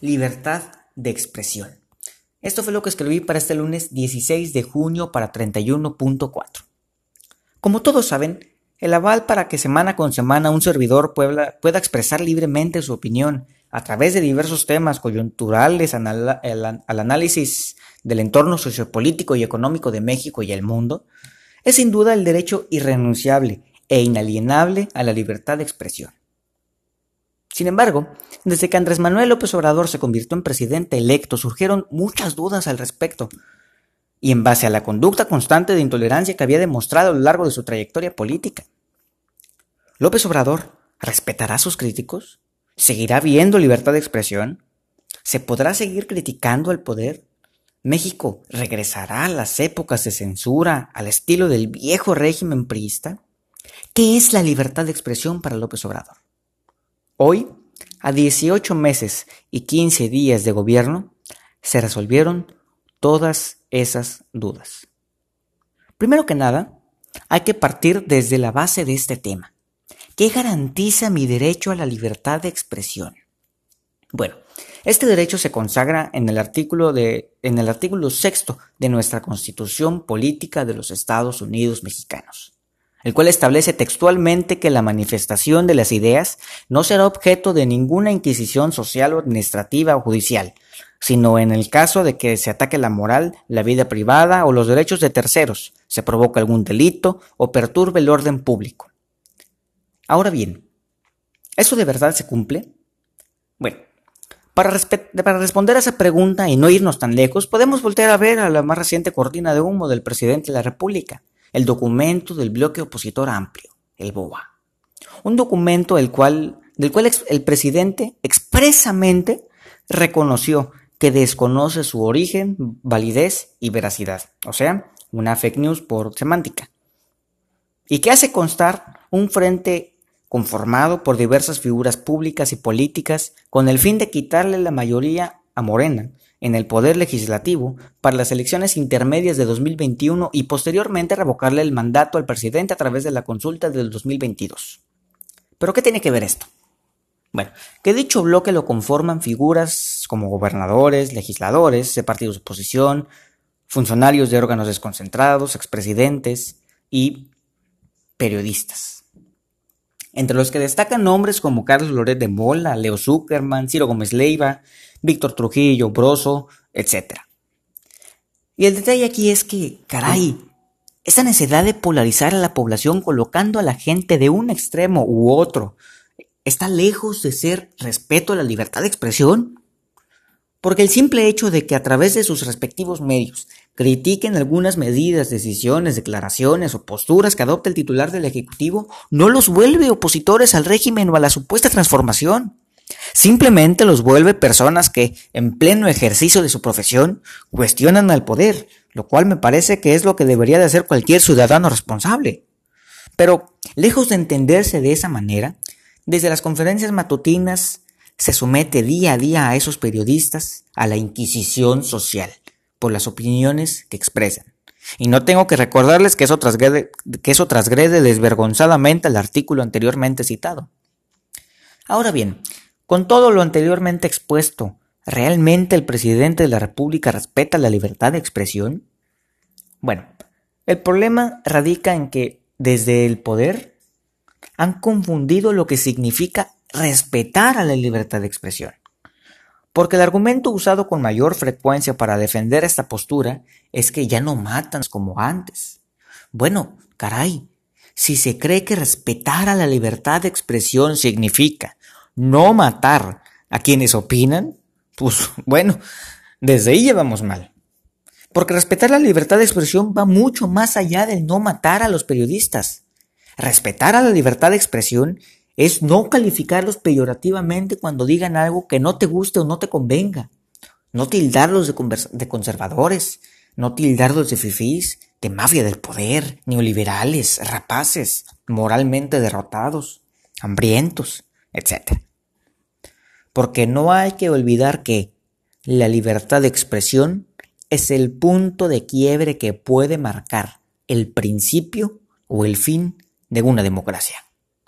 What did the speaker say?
libertad de expresión. Esto fue lo que escribí para este lunes 16 de junio para 31.4. Como todos saben, el aval para que semana con semana un servidor pueda, expresar libremente su opinión a través de diversos temas coyunturales al, al análisis del entorno sociopolítico y económico de México y el mundo, es sin duda el derecho irrenunciable e inalienable a la libertad de expresión. Sin embargo, desde que Andrés Manuel López Obrador se convirtió en presidente electo, surgieron muchas dudas al respecto. Y en base a la conducta constante de intolerancia que había demostrado a lo largo de su trayectoria política. López Obrador respetará a sus críticos, seguirá viendo libertad de expresión, se podrá seguir criticando al poder. México regresará a las épocas de censura al estilo del viejo régimen priista. ¿Qué es la libertad de expresión para López Obrador? Hoy, a 18 meses y 15 días de gobierno, se resolvieron todas esas dudas. Primero que nada, hay que partir desde la base de este tema. ¿Qué garantiza mi derecho a la libertad de expresión? Bueno, este derecho se consagra en el artículo de, en el artículo sexto de nuestra Constitución Política de los Estados Unidos Mexicanos el cual establece textualmente que la manifestación de las ideas no será objeto de ninguna inquisición social o administrativa o judicial, sino en el caso de que se ataque la moral, la vida privada o los derechos de terceros, se provoque algún delito o perturbe el orden público. Ahora bien, ¿eso de verdad se cumple? Bueno, para, para, responder a esa pregunta y no irnos tan lejos, podemos voltear a ver a la más reciente cortina de humo del presidente de la República, el documento del bloque opositor amplio, el BOA. Un documento del cual, del cual el presidente expresamente reconoció que desconoce su origen, validez y veracidad, o sea, una fake news por semántica, y que hace constar un frente conformado por diversas figuras públicas y políticas con el fin de quitarle la mayoría a Morena en el Poder Legislativo para las elecciones intermedias de 2021 y posteriormente revocarle el mandato al presidente a través de la consulta del 2022. ¿Pero qué tiene que ver esto? Bueno, que dicho bloque lo conforman figuras como gobernadores, legisladores de partidos de oposición, funcionarios de órganos desconcentrados, expresidentes y periodistas. Entre los que destacan nombres como Carlos Loret de Mola, Leo Zuckerman, Ciro Gómez Leiva, Víctor Trujillo, Broso, etc. Y el detalle aquí es que, caray, esa necesidad de polarizar a la población colocando a la gente de un extremo u otro, ¿está lejos de ser respeto a la libertad de expresión? Porque el simple hecho de que a través de sus respectivos medios critiquen algunas medidas, decisiones, declaraciones o posturas que adopta el titular del Ejecutivo no los vuelve opositores al régimen o a la supuesta transformación. Simplemente los vuelve personas que, en pleno ejercicio de su profesión, cuestionan al poder, lo cual me parece que es lo que debería de hacer cualquier ciudadano responsable. Pero, lejos de entenderse de esa manera, desde las conferencias matutinas se somete día a día a esos periodistas a la inquisición social por las opiniones que expresan. Y no tengo que recordarles que eso trasgrede, que eso desvergonzadamente al artículo anteriormente citado. Ahora bien, con todo lo anteriormente expuesto, ¿realmente el presidente de la República respeta la libertad de expresión? Bueno, el problema radica en que desde el poder han confundido lo que significa respetar a la libertad de expresión. Porque el argumento usado con mayor frecuencia para defender esta postura es que ya no matan como antes. Bueno, caray, si se cree que respetar a la libertad de expresión significa no matar a quienes opinan, pues bueno, desde ahí llevamos mal. Porque respetar la libertad de expresión va mucho más allá del no matar a los periodistas. Respetar a la libertad de expresión es no calificarlos peyorativamente cuando digan algo que no te guste o no te convenga. No tildarlos de, conservadores, no tildarlos de fifís, de mafia del poder, neoliberales, rapaces, moralmente derrotados, hambrientos, etc porque no hay que olvidar que la libertad de expresión es el punto de quiebre que puede marcar el principio o el fin de una democracia.